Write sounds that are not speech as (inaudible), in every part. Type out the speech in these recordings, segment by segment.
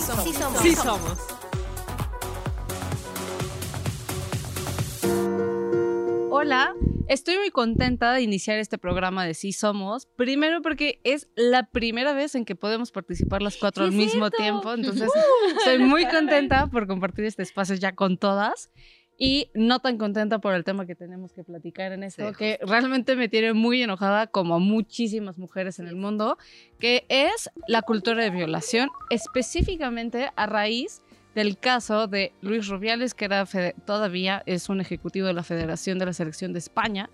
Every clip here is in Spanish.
somos. Sí somos. Sí somos. Hola, estoy muy contenta de iniciar este programa de Sí Somos. Primero porque es la primera vez en que podemos participar las cuatro al mismo cierto. tiempo. Entonces, (laughs) estoy muy contenta por compartir este espacio ya con todas. Y no tan contenta por el tema que tenemos que platicar en esto, Sí, que realmente me tiene muy enojada, como a muchísimas mujeres en el mundo, que es la cultura de violación, específicamente a raíz del caso de Luis Rubiales, que era todavía es un ejecutivo de la Federación de la Selección de España,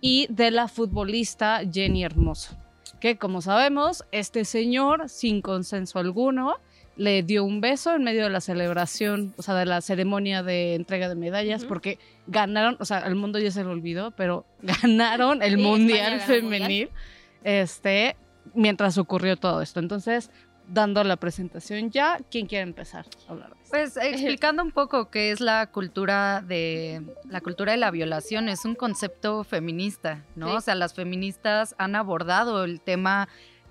y de la futbolista Jenny Hermoso, que como sabemos, este señor, sin consenso alguno, le dio un beso en medio de la celebración, o sea, de la ceremonia de entrega de medallas, porque ganaron, o sea, al mundo ya se lo olvidó, pero (laughs) ganaron el Sí, Mundial el. Femenil, este, mientras ocurrió todo esto. Entonces, dando la presentación ya, ¿quién quiere empezar a hablar de esto? Pues explicando un poco qué es la cultura de la cultura de la violación, es un concepto feminista, ¿no? Sí. O sea, las feministas han abordado el tema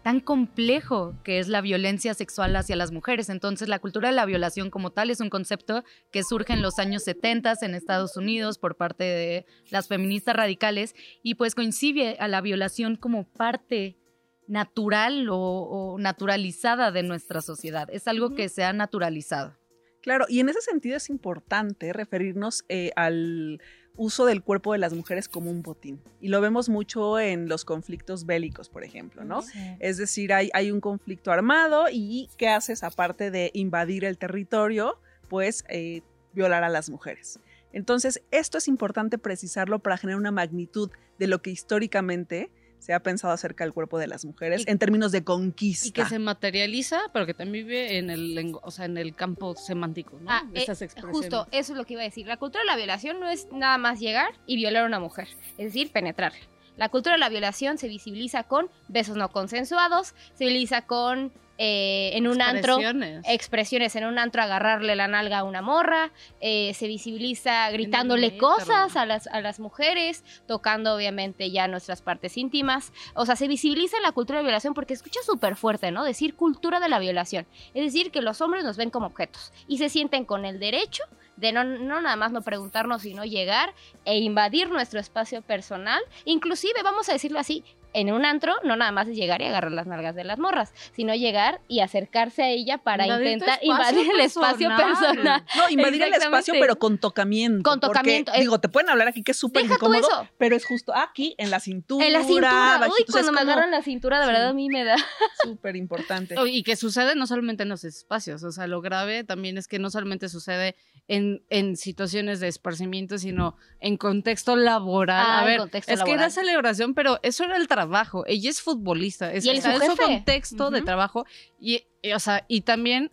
tan complejo que es la violencia sexual hacia las mujeres. Entonces, la cultura de la violación como tal es un concepto que surge en los años 70 en Estados Unidos por parte de las feministas radicales y pues coincide a la violación como parte natural o, naturalizada de nuestra sociedad. Es algo que se ha naturalizado. Claro, y en ese sentido es importante referirnos eh, al uso del cuerpo de las mujeres como un botín. Y lo vemos mucho en los conflictos bélicos, por ejemplo, ¿no? Es decir, hay, hay un conflicto armado y ¿qué haces aparte de invadir el territorio? Pues eh, violar a las mujeres. Entonces, esto es importante precisarlo para generar una magnitud de lo que históricamente se ha pensado acerca del cuerpo de las mujeres Y- en términos de conquista. Y que se materializa, pero que también vive en el, lengu- o sea, en el campo semántico, ¿no? Ah, eh, Esas expresiones. Justo, eso es lo que iba a decir. La cultura de la violación no es nada más llegar y violar a una mujer, es decir, penetrarla. La cultura de la violación se visibiliza con besos no consensuados, se visibiliza con eh, en un antro Expresiones. en un antro agarrarle la nalga a una morra, eh, se visibiliza gritándole cosas a las, a las mujeres, tocando obviamente ya nuestras partes íntimas. O sea, se visibiliza la cultura de violación porque escucha súper fuerte, ¿no? Decir cultura de la violación. Es decir, que los hombres nos ven como objetos y se sienten con el derecho de no, no nada más no preguntarnos, sino llegar e invadir nuestro espacio personal. Inclusive, vamos a decirlo así, en un antro no nada más es llegar y agarrar las nalgas de las morras, sino llegar y acercarse a ella para Invadir intentar invadir el espacio personal. No, invadir el espacio, pero con tocamiento. Con porque, tocamiento, es- digo, te pueden hablar aquí que es súper incómodo, eso. pero es justo aquí, en la cintura. En la cintura, bajito, uy, o sea, cuando me como agarran la cintura, de Sí. verdad a mí me da. (laughs) Súper importante. Oh, Y que sucede no solamente en los espacios, o sea, lo grave también es que no solamente sucede en, en situaciones de esparcimiento, sino en contexto laboral. Ah, a ver, contexto es que era laboral. celebración, pero eso era el trabajo. Ella es futbolista, es, Y está en su contexto de Ujú. trabajo y, y, o sea, y también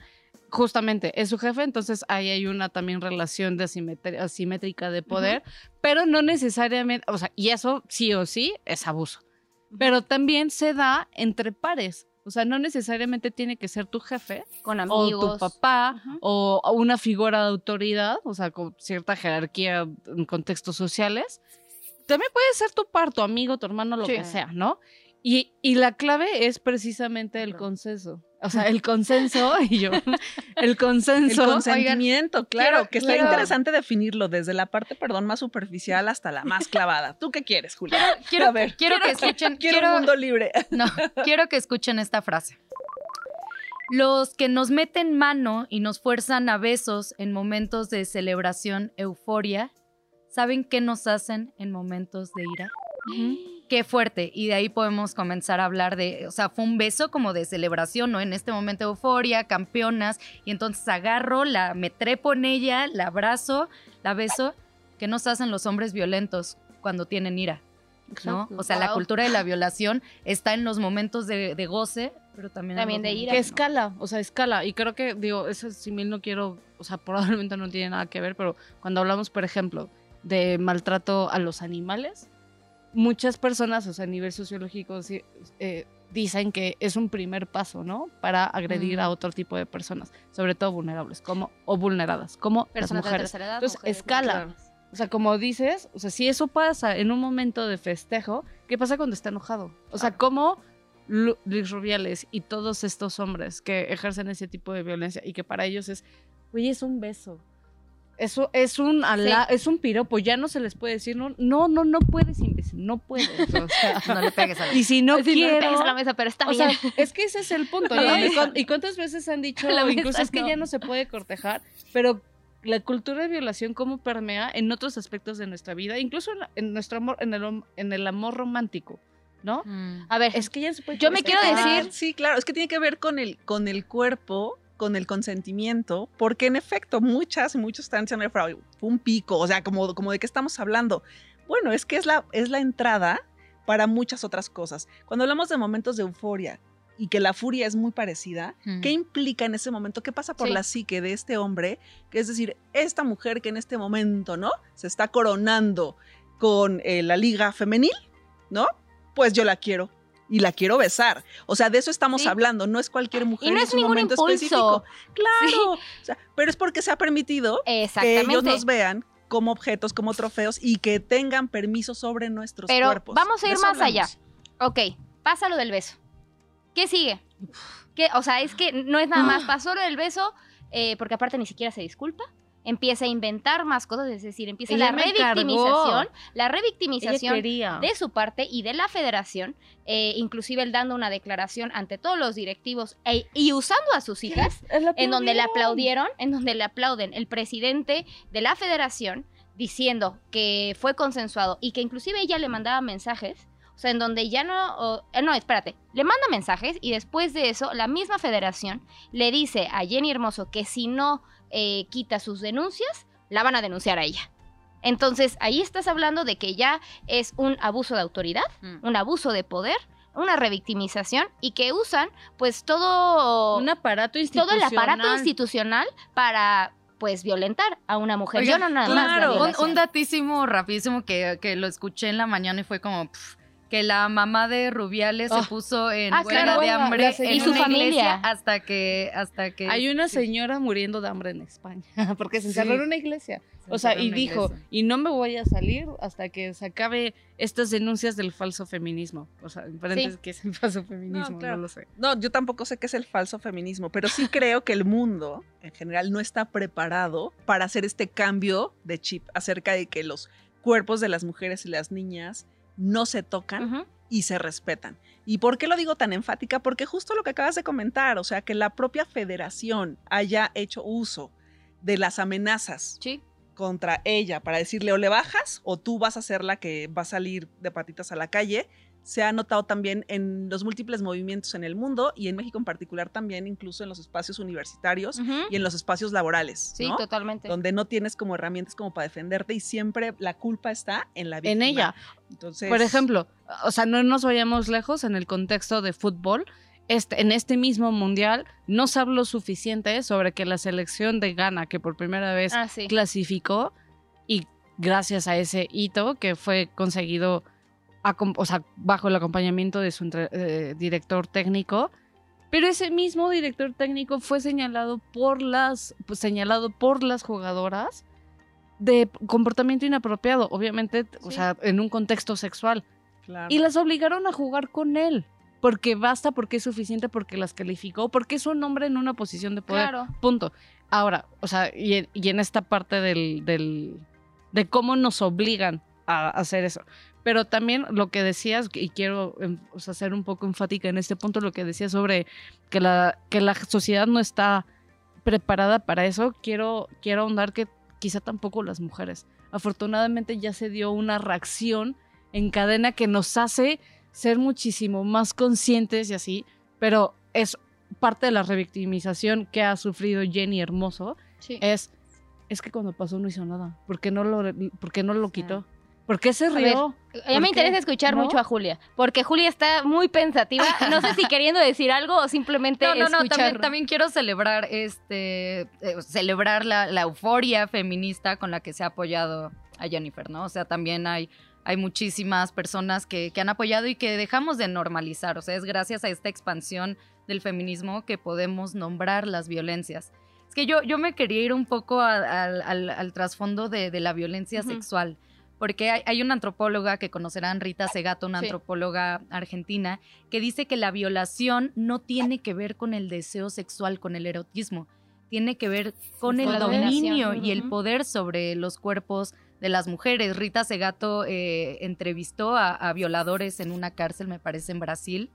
justamente es su jefe, entonces ahí hay una también relación de asimétrica de poder, pero no necesariamente, o sea, y eso sí o sí es abuso. Pero también se da entre pares. O sea, no necesariamente tiene que ser tu jefe Con o tu papá o o una figura de autoridad, o sea, con cierta jerarquía en contextos sociales. También puede ser tu par, tu amigo, tu hermano, lo Sí. que sea, ¿no? Y, y la clave es precisamente el consenso. O sea, el consenso, (laughs) y yo, el El consenso. consentimiento, claro, quiero- que está quiero- interesante definirlo desde la parte, perdón, más superficial hasta la más clavada. ¿Tú qué quieres, Julia? Quiero, A ver, quiero que escuchen, quiero, (laughs) quiero- un mundo libre. (laughs) No, quiero que escuchen esta frase. Los que nos meten mano y nos fuerzan a besos en momentos de celebración, euforia, ¿saben qué nos hacen en momentos de ira? Qué fuerte. Y de ahí podemos comenzar a hablar de, o sea, fue un beso como de celebración, ¿no? En este momento euforia, campeonas. Y entonces agarro, la, me trepo en ella, la abrazo, la beso. ¿Qué nos hacen los hombres violentos cuando tienen ira? ¿no? Exacto. O sea, la cultura de la violación está en los momentos de, de goce, pero también, También de ira. que no. escala, o sea, escala. Y creo que, digo, eso simil no quiero, o sea, probablemente no tiene nada que ver, pero cuando hablamos, por ejemplo, de maltrato a los animales, muchas personas, o sea, a nivel sociológico, sí, eh, dicen que es un primer paso, ¿no? Para agredir a otro tipo de personas, sobre todo vulnerables, como, o vulneradas, como Personas las de mujeres. tercera edad. Entonces, mujeres, escala. O sea, como dices, o sea, si eso pasa en un momento de festejo, ¿qué pasa cuando está enojado? O sea, ¿cómo Lu- Luis Rubiales y todos estos hombres que ejercen ese tipo de violencia y que para ellos es, oye, es un beso. Eso es un ala- es un piropo, ya no se les puede decir, no, no, no, no puedes, imbécil, no puedes. o sea, (laughs) No le pegues a la y si no (laughs) le quiero, pegues a la mesa, pero está o sea, bien. es que ese es el punto. (laughs) ¿Y, mesa. cuán- y cuántas veces han dicho, la mesa, incluso es que no. ya no se puede cortejar, pero la cultura de violación cómo permea en otros aspectos de nuestra vida, incluso en, nuestro amor, en el, en el amor romántico, ¿no? Mm. A ver, Es que ya se puede Yo me quiero decir- Sí, claro, es que tiene que ver con el, con el cuerpo, con el consentimiento, porque en efecto muchas y muchos están diciendo, "Fue un pico, o sea, como, como de qué estamos hablando. Bueno, es que es la, es la entrada para muchas otras cosas. Cuando hablamos de momentos de euforia y que la furia es muy parecida, Mm. ¿qué implica en ese momento? ¿Qué pasa por Sí. la psique de este hombre? Que es decir, esta mujer que en este momento, ¿no? Se está coronando con eh, la liga femenil, ¿no? Pues yo la quiero. Y la quiero besar. O sea, de eso estamos Sí. hablando. No es cualquier mujer Y no en es su ningún momento impulso. específico. Claro. O sea, pero es porque se ha permitido que ellos nos vean como objetos, como trofeos y que tengan permiso sobre nuestros Pero cuerpos. vamos a ir más allá. Ok, pasa lo del beso. ¿Qué sigue? ¿Qué? O sea, es que no es nada más, pasó lo del beso, eh, porque aparte ni siquiera se disculpa. Empieza a inventar más cosas, es decir, empieza Ella la revictimización, la revictimización de su parte y de la federación, eh, inclusive él dando una declaración ante todos los directivos e- y usando a sus hijas, en donde le aplaudieron, en donde le aplauden el presidente de la federación diciendo que fue consensuado y que inclusive ella le mandaba mensajes, o sea, en donde ya no, eh, no, espérate, le manda mensajes y después de eso la misma federación le dice a Jenny Hermoso que si no eh, quita sus denuncias, la van a denunciar a ella. Entonces, ahí estás hablando de que ya es un abuso de autoridad, Mm. un abuso de poder, una revictimización y que usan pues todo un aparato todo institucional. el aparato institucional para pues violentar a una mujer. Yo no nada más. la claro. Un, violación. un datísimo rapidísimo que, que lo escuché en la mañana y fue como que la mamá de Rubiales se puso en Ah, huelga claro. de hambre en Y su una familia. iglesia hasta que hasta que Hay una sí, señora muriendo de hambre en España (laughs) porque se Sí. encerró en una iglesia. se O sea, y dijo, iglesia. y no me voy a salir hasta que se acabe estas denuncias del falso feminismo. O sea, en ¿qué es el falso feminismo? No, claro. lo sé. No, yo tampoco sé qué es el falso feminismo, pero sí creo que el mundo en general no está preparado para hacer este cambio de chip acerca de que los cuerpos de las mujeres y las niñas no se tocan y se respetan. ¿Y por qué lo digo tan enfática? Porque justo lo que acabas de comentar, o sea, que la propia federación haya hecho uso de las amenazas Sí. contra ella para decirle o le bajas o tú vas a ser la que va a salir de patitas a la calle, se ha notado también en los múltiples movimientos en el mundo y en México en particular también, incluso en los espacios universitarios y en los espacios laborales, Sí, ¿no? totalmente. donde no tienes como herramientas como para defenderte y siempre la culpa está en la víctima. En ella. Entonces, Por ejemplo, o sea, no nos vayamos lejos en el contexto de fútbol. Este, en este mismo mundial no se habló suficiente sobre que la selección de Ghana, que por primera vez Ah, sí. clasificó, y gracias a ese hito que fue conseguido o sea, bajo el acompañamiento de su eh, director técnico, pero ese mismo director técnico fue señalado por las, pues, señalado por las jugadoras de comportamiento inapropiado, obviamente, o sea, en un contexto sexual. claro. Y las obligaron a jugar con él. Porque basta, porque es suficiente, porque las calificó, porque es un hombre en una posición de poder. Claro. Punto. Ahora, o sea, y en, y en esta parte del, del- de cómo nos obligan a hacer eso. Pero también lo que decías, y quiero em, o sea, ser un poco enfática en este punto, lo que decías sobre que la, que la sociedad no está preparada para eso, quiero, quiero ahondar que quizá tampoco las mujeres. Afortunadamente ya se dio una reacción en cadena que nos hace ser muchísimo más conscientes y así, pero es parte de la revictimización que ha sufrido Jenny Hermoso, Sí. es, es que cuando pasó no hizo nada. ¿Por qué no lo, por qué no lo quitó? ¿Por qué se rió? A mí ¿Por me qué? interesa escuchar ¿No? mucho a Julia, porque Julia está muy pensativa. (laughs) No sé si queriendo decir algo o simplemente No, no, no, también, también quiero celebrar este eh, celebrar la, la euforia feminista con la que se ha apoyado a Jennifer, ¿no? O sea, también hay, hay muchísimas personas que, que han apoyado y que dejamos de normalizar. O sea, es gracias a esta expansión del feminismo que podemos nombrar las violencias. Es que yo, yo me quería ir un poco a- al, al- al trasfondo de, de la violencia sexual, porque hay, hay una antropóloga que conocerán, Rita Segato, una Sí. antropóloga argentina, que dice que la violación no tiene que ver con el deseo sexual, con el erotismo, tiene que ver con Con el dominio y el poder sobre los cuerpos de las mujeres. Rita Segato eh, entrevistó a, a violadores en una cárcel, me parece, en Brasil,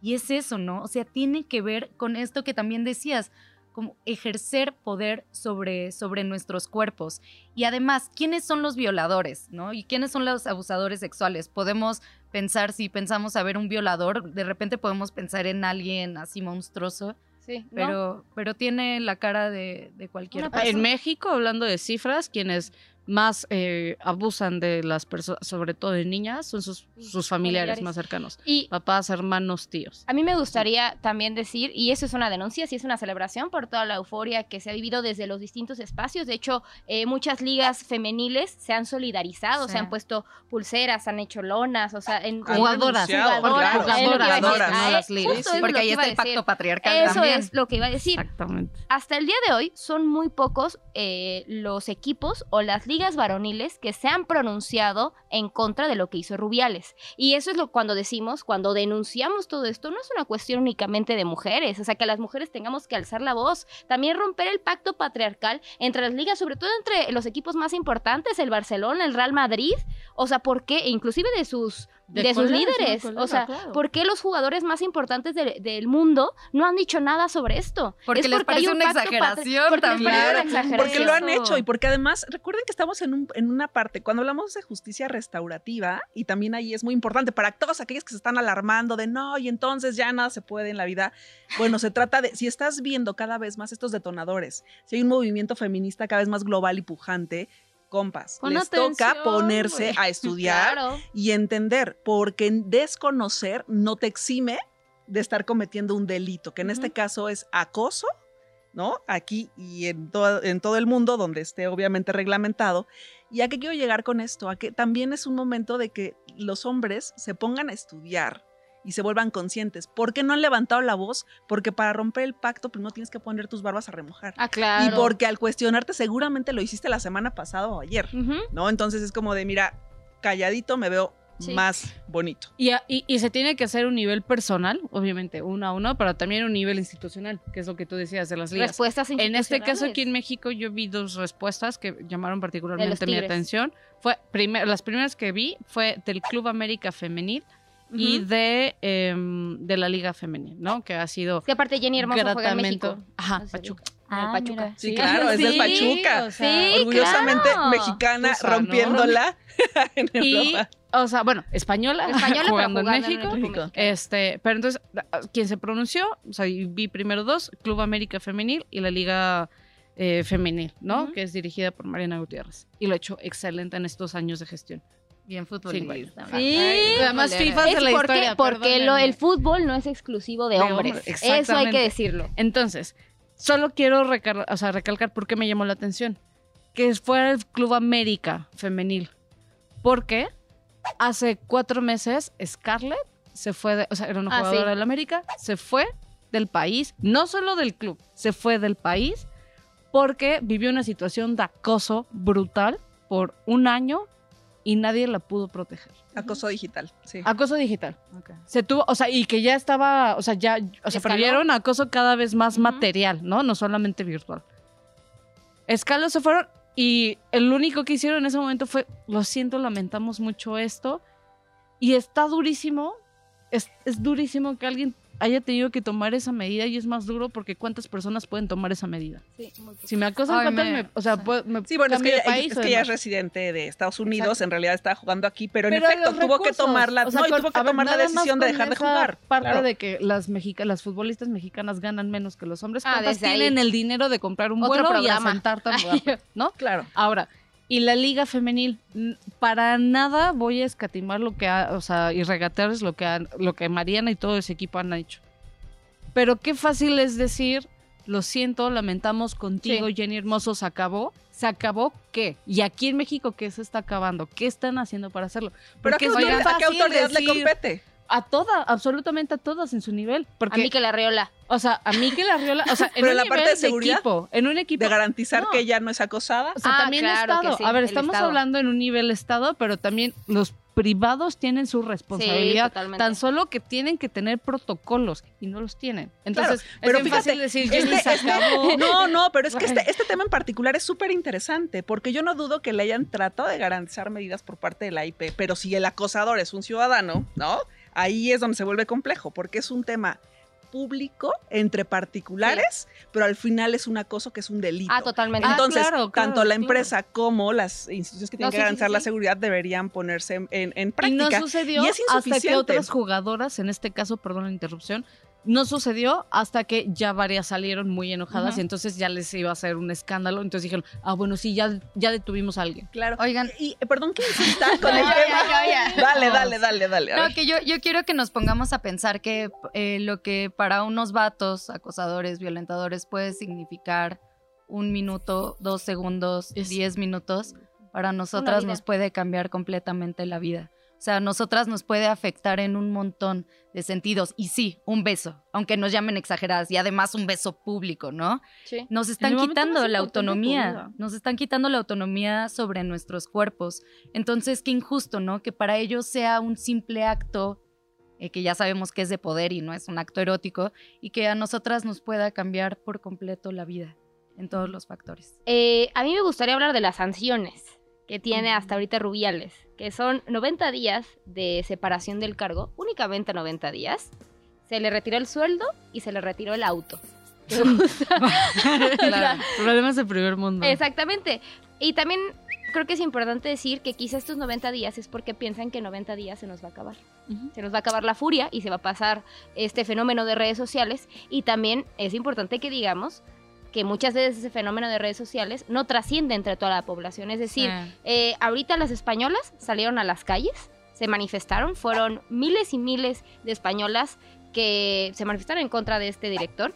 y es eso, ¿no? O sea, tiene que ver con esto que también decías, como ejercer poder sobre, sobre nuestros cuerpos. Y además, ¿quiénes son los violadores? ¿no? ¿Y quiénes son los abusadores sexuales? Podemos pensar, si pensamos a ver un violador, de repente podemos pensar en alguien así monstruoso, Sí, ¿no? pero, pero tiene la cara de, de cualquier persona. En México, hablando de cifras, quienes más eh, abusan de las personas, sobre todo de niñas, son sus, sus familiares, Familiares. más cercanos. Y Papás, hermanos, tíos. A mí me gustaría también decir, y eso es una denuncia, sí es una celebración por toda la euforia que se ha vivido desde los distintos espacios. De hecho, eh, muchas ligas femeniles se han solidarizado, Sí. se han puesto pulseras, han hecho lonas, o sea, en Jugadoras, jugadoras, jugadoras. Ah, no las eh, ligas. justo es Porque lo ahí que iba está el a decir. pacto patriarcal Eso también. es lo que iba a decir. Exactamente. Hasta el día de hoy son muy pocos eh, los equipos o las ligas varoniles que se han pronunciado en contra de lo que hizo Rubiales. Y eso es lo cuando decimos, cuando denunciamos todo esto, no es una cuestión únicamente de mujeres, o sea, que las mujeres tengamos que alzar la voz, también romper el pacto patriarcal entre las ligas, sobre todo entre los equipos más importantes, el Barcelona, el Real Madrid, o sea, ¿por qué? Inclusive de sus de, sus líderes, de o sea, claro. ¿por qué los jugadores más importantes de- del mundo no han dicho nada sobre esto? Porque Es les hay parece un una exageración porque también. Claro, exageración. Porque lo han hecho y porque además, recuerden que estamos en, un- en una parte, cuando hablamos de justicia restaurativa, y también ahí es muy importante para todos aquellos que se están alarmando de no, y entonces ya nada se puede en la vida. Bueno, se trata de, si estás viendo cada vez más estos detonadores, si hay un movimiento feminista cada vez más global y pujante, compas, Pon les atención, toca ponerse a (laughs) estudiar Claro. y entender, porque desconocer no te exime de estar cometiendo un delito, que en este caso es acoso, ¿no? Aquí y en, todo en todo el mundo, donde esté obviamente reglamentado. ¿Y a qué quiero llegar con esto? A que también es un momento de que los hombres se pongan a estudiar y se vuelvan conscientes. ¿Por qué no han levantado la voz? Porque para romper el pacto primero tienes que poner tus barbas a remojar. Ah, claro. Y porque al cuestionarte seguramente lo hiciste la semana pasada o ayer, Ujú. ¿no? Entonces es como de, mira, calladito me veo Sí. más bonito. Y, a- y- y se tiene que hacer un nivel personal, obviamente, uno a uno, pero también un nivel institucional, que es lo que tú decías de las ligas. Respuestas En este caso, aquí en. México, yo vi dos respuestas que llamaron particularmente mi atención. Fue primer- las primeras que vi fue del Club América Femenil y de, em, de la Liga Femenil, ¿no? Que ha sido que aparte Jenny Hermoso juega en México. Ajá, No sé. Pachuca. El Ah, Pachuca. Sí, claro, es del Sí, Pachuca. o sea, Sí, Orgullosamente claro. mexicana, rompiéndola (laughs) en Y, Europa. o sea, bueno, española, Española, pero jugando en México. Este, pero entonces, quien se pronunció, o sea, y vi primero dos, Club América Femenil y la Liga eh, Femenil, ¿no? Que es dirigida por Mariana Gutiérrez. Y lo ha hecho excelente en estos años de gestión. Bien futbolista. Sí. Además. FIFA Es de la porque, historia. porque lo- el fútbol no es exclusivo de De hombres. hombres, Eso hay que decirlo. Entonces, solo quiero recal- o sea, recalcar por qué me llamó la atención. Que fuera el Club América Femenil. Porque hace cuatro meses Scarlett se fue, de- o sea, era una Ah, jugadora sí. del América, se fue del país, no solo del club, se fue del país porque vivió una situación de acoso brutal por un año y nadie la pudo proteger. Acoso digital, sí. Acoso digital. Se tuvo, o sea, y que ya estaba, o sea, ya, o sea, Escaló. previeron acoso cada vez más material, ¿no? No solamente virtual. Escalos se fueron y el único que hicieron en ese momento fue, lo siento, lamentamos mucho esto. Y está durísimo, es, es durísimo que alguien haya tenido que tomar esa medida y es más duro porque cuántas personas pueden tomar esa medida. Si me acosan, Ay, ¿cuántas me- me, o sea, sí. puedo- me Sí, bueno, es que, de ella, país es que ella es residente de Estados Unidos, en realidad está jugando aquí, pero en efecto tuvo que tomar la, o sea, no, y con- tuvo que ver, tomar la decisión de dejar de jugar. Parte claro. de que las mexica, las futbolistas mexicanas ganan menos que los hombres. Ah, ¿Cuántas desde ahí. tienen el dinero de comprar un Otro vuelo programa. y asentar tan ¿no? Claro. Ahora, y la liga femenil, para nada voy a escatimar lo que ha, o sea, y regatearles lo que han- lo que Mariana y todo ese equipo han hecho. Pero qué fácil es decir, lo siento, lamentamos contigo, Sí. Jenny Hermoso, se acabó. ¿Se acabó qué? Y aquí en México, ¿qué se está acabando? ¿Qué están haciendo para hacerlo? Pero ¿a qué, autoridad, a qué autoridad le compete? A toda, absolutamente a todas en su nivel. Porque, A mí que la riola. o sea, a mí que la Riola, o sea, (laughs) en Pero un la nivel parte de seguridad, equipo, en un equipo. De garantizar No. que ella no es acosada. O sea, Ah, también claro que Estado. sí, a ver, estamos Estado. hablando en un nivel Estado, pero también los privados tienen su responsabilidad. totalmente. tan solo que tienen que tener protocolos y no los tienen. Entonces, pero es bien fácil fíjate, decir, este- Jenny se este- acabó. (laughs) No, no, pero es que este, este tema en particular es súper interesante, porque yo no dudo que le hayan tratado de garantizar medidas por parte de la IP, pero si el acosador es un ciudadano, ¿no? Ahí es donde se vuelve complejo, porque es un tema público entre particulares, pero al final es un acoso que es un delito. Ah, totalmente. Ah, Entonces, claro, claro, tanto la claro. empresa como las instituciones que tienen No, que sí, garantizar sí, la seguridad deberían ponerse en, en- en Y práctica. no sucedió Y es hasta que otras jugadoras, en este caso, perdón la interrupción, no sucedió hasta que ya varias salieron muy enojadas y entonces ya les iba a hacer un escándalo. Entonces dijeron, ah, bueno, sí, ya, ya detuvimos a alguien. Claro. Oigan, Y, perdón que insista (laughs) con el ya, tema. ya, ya. Dale, dale, dale, dale. No, que yo, yo quiero que nos pongamos a pensar que eh, lo que para unos vatos, acosadores, violentadores, puede significar un minuto, dos segundos, Es- diez minutos, para nosotras nos puede cambiar completamente la vida. O sea, a nosotras nos puede afectar en un montón de sentidos. Y sí, un beso, aunque nos llamen exageradas, y además un beso público, ¿no? Sí. Nos están quitando la autonomía, nos están quitando la autonomía sobre nuestros cuerpos. Entonces, qué injusto, ¿no? Que para ellos sea un simple acto eh, que ya sabemos que es de poder y no es un acto erótico, y que a nosotras nos pueda cambiar por completo la vida en todos los factores. Eh, a mí me gustaría hablar de las sanciones que tiene hasta ahorita Rubiales, que son 90 días de separación del cargo, únicamente 90 días. Se le retiró el sueldo y se le retiró el auto. (laughs) (laughs) Claro, problemas de primer mundo. Exactamente. Y también creo que es importante decir que quizá estos 90 días es porque piensan que 90 días se nos va a acabar. Se nos va a acabar la furia y se va a pasar este fenómeno de redes sociales. Y también es importante que digamos que muchas veces ese fenómeno de redes sociales no trasciende entre toda la población. Es decir, eh, ahorita las españolas salieron a las calles, se manifestaron, fueron miles y miles de españolas que se manifestaron en contra de este director.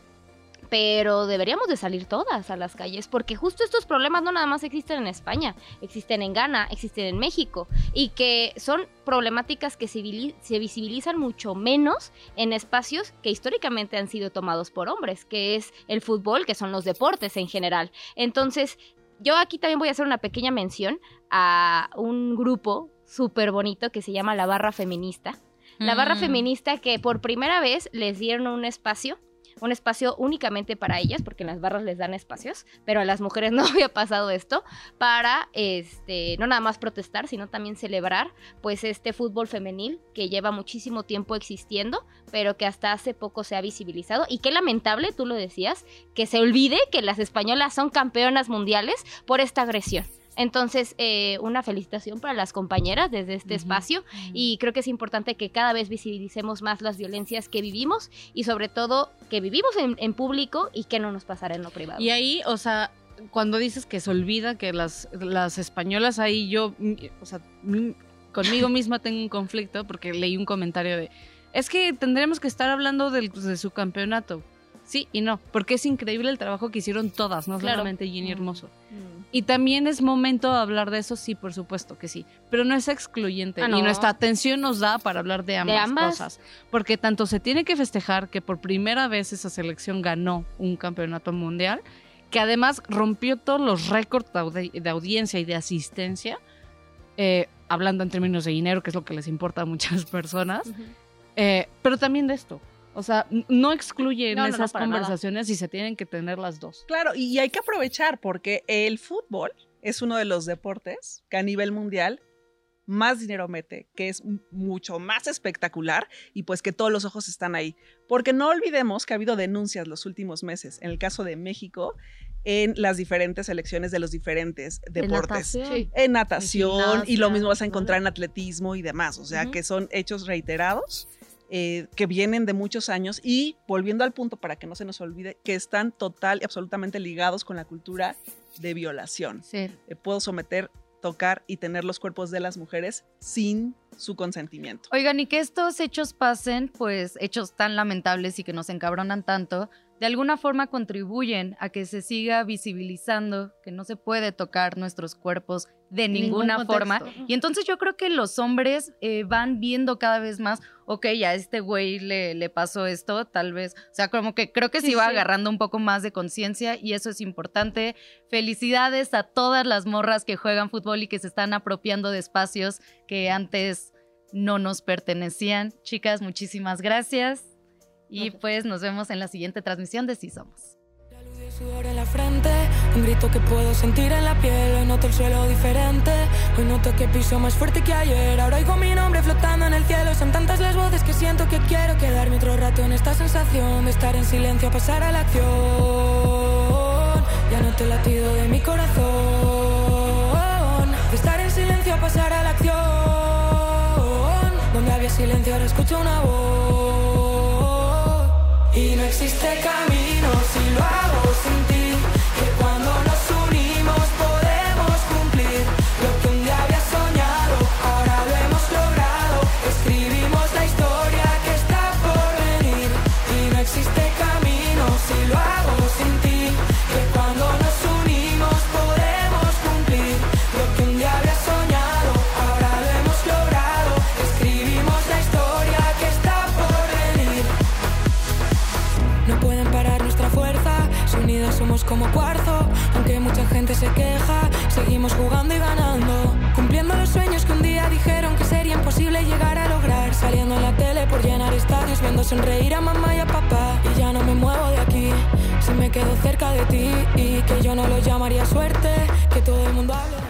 Pero deberíamos de salir todas a las calles, porque justo estos problemas no nada más existen en España, existen en Ghana, existen en México, y que son problemáticas que se visibilizan mucho menos en espacios que históricamente han sido tomados por hombres, que es el fútbol, que son los deportes en general. Entonces, yo aquí también voy a hacer una pequeña mención a un grupo súper bonito que se llama la Barra Feminista. La Barra Mm. Feminista que por primera vez les dieron un espacio, un espacio únicamente para ellas, porque en las barras les dan espacios, pero a las mujeres (laughs) no había pasado esto, para este, no nada más protestar, sino también celebrar pues este fútbol femenil que lleva muchísimo tiempo existiendo, pero que hasta hace poco se ha visibilizado. Y qué lamentable, tú lo decías, que se olvide que las españolas son campeonas mundiales por esta agresión. Entonces, eh, una felicitación para las compañeras desde este espacio y creo que es importante que cada vez visibilicemos más las violencias que vivimos y sobre todo que vivimos en, en público y que no nos pasará en lo privado. Y ahí, o sea, cuando dices que se olvida que las, las españolas, ahí yo, mm, o sea, mm, conmigo (laughs) misma tengo un conflicto porque leí un comentario de, es que tendremos que estar hablando del- de su campeonato. Sí y no, porque es increíble el trabajo que hicieron todas, no Claro. solamente Ginny. Hermoso. Mm. Y también es momento de hablar de eso, sí, por supuesto que sí. Pero no es excluyente. Ah, no. Y nuestra atención nos da para hablar de ambas, ambas. cosas. Porque tanto se tiene que festejar que por primera vez esa selección ganó un campeonato mundial, que además rompió todos los récords de, audi- de audiencia y de asistencia, eh, hablando en términos de dinero, que es lo que les importa a muchas (laughs) personas, eh, pero también de esto. O sea, no excluyen No, no, no, esas nada. conversaciones y se tienen que tener las dos. Claro, y, hay que aprovechar porque el fútbol es uno de los deportes que a nivel mundial más dinero mete, que es mucho más espectacular y pues que todos los ojos están ahí. Porque no olvidemos que ha habido denuncias los últimos meses, en el caso de México, en las diferentes selecciones de los diferentes deportes. Sí. En natación y lo mismo vas a encontrar en atletismo y demás. O sea, que son hechos reiterados eh, que vienen de muchos años y volviendo al punto para que no se nos olvide, que están total y absolutamente ligados con la cultura de violación. Sí. Eh, puedo someter, tocar y tener los cuerpos de las mujeres sin su consentimiento. Oigan, y que estos hechos pasen, pues hechos tan lamentables y que nos encabronan tanto, de alguna forma contribuyen a que se siga visibilizando que no se puede tocar nuestros cuerpos de ninguna forma. Y entonces yo creo que los hombres eh, van viendo cada vez más, ok, a este güey le, le, pasó esto, tal vez, o sea, como que creo que se iba agarrando un poco más de conciencia y eso es importante. Felicidades a todas las morras que juegan fútbol y que se están apropiando de espacios que antes no nos pertenecían. Chicas, muchísimas gracias. Y pues nos vemos en la siguiente transmisión de Si Somos. La luz de sudor en la frente, un grito que puedo sentir en la piel. Hoy noto el suelo diferente, hoy noto que piso más fuerte que ayer. Ahora oigo mi nombre flotando en el cielo. Son tantas las voces que siento que quiero quedarme otro rato en esta sensación de estar en silencio, pasar a la acción. Ya noto el latido de mi corazón, de estar en silencio, pasar a la acción. Donde había silencio, ahora escucho una voz. este camino. Como cuarzo. Aunque mucha gente se queja, seguimos jugando y ganando. Cumpliendo los sueños que un día dijeron que sería imposible llegar a lograr. Saliendo en la tele por llenar estadios, viendo sonreír a mamá y a papá. Y ya no me muevo de aquí, si me quedo cerca de ti. Y que yo no lo llamaría suerte, que todo el mundo mí.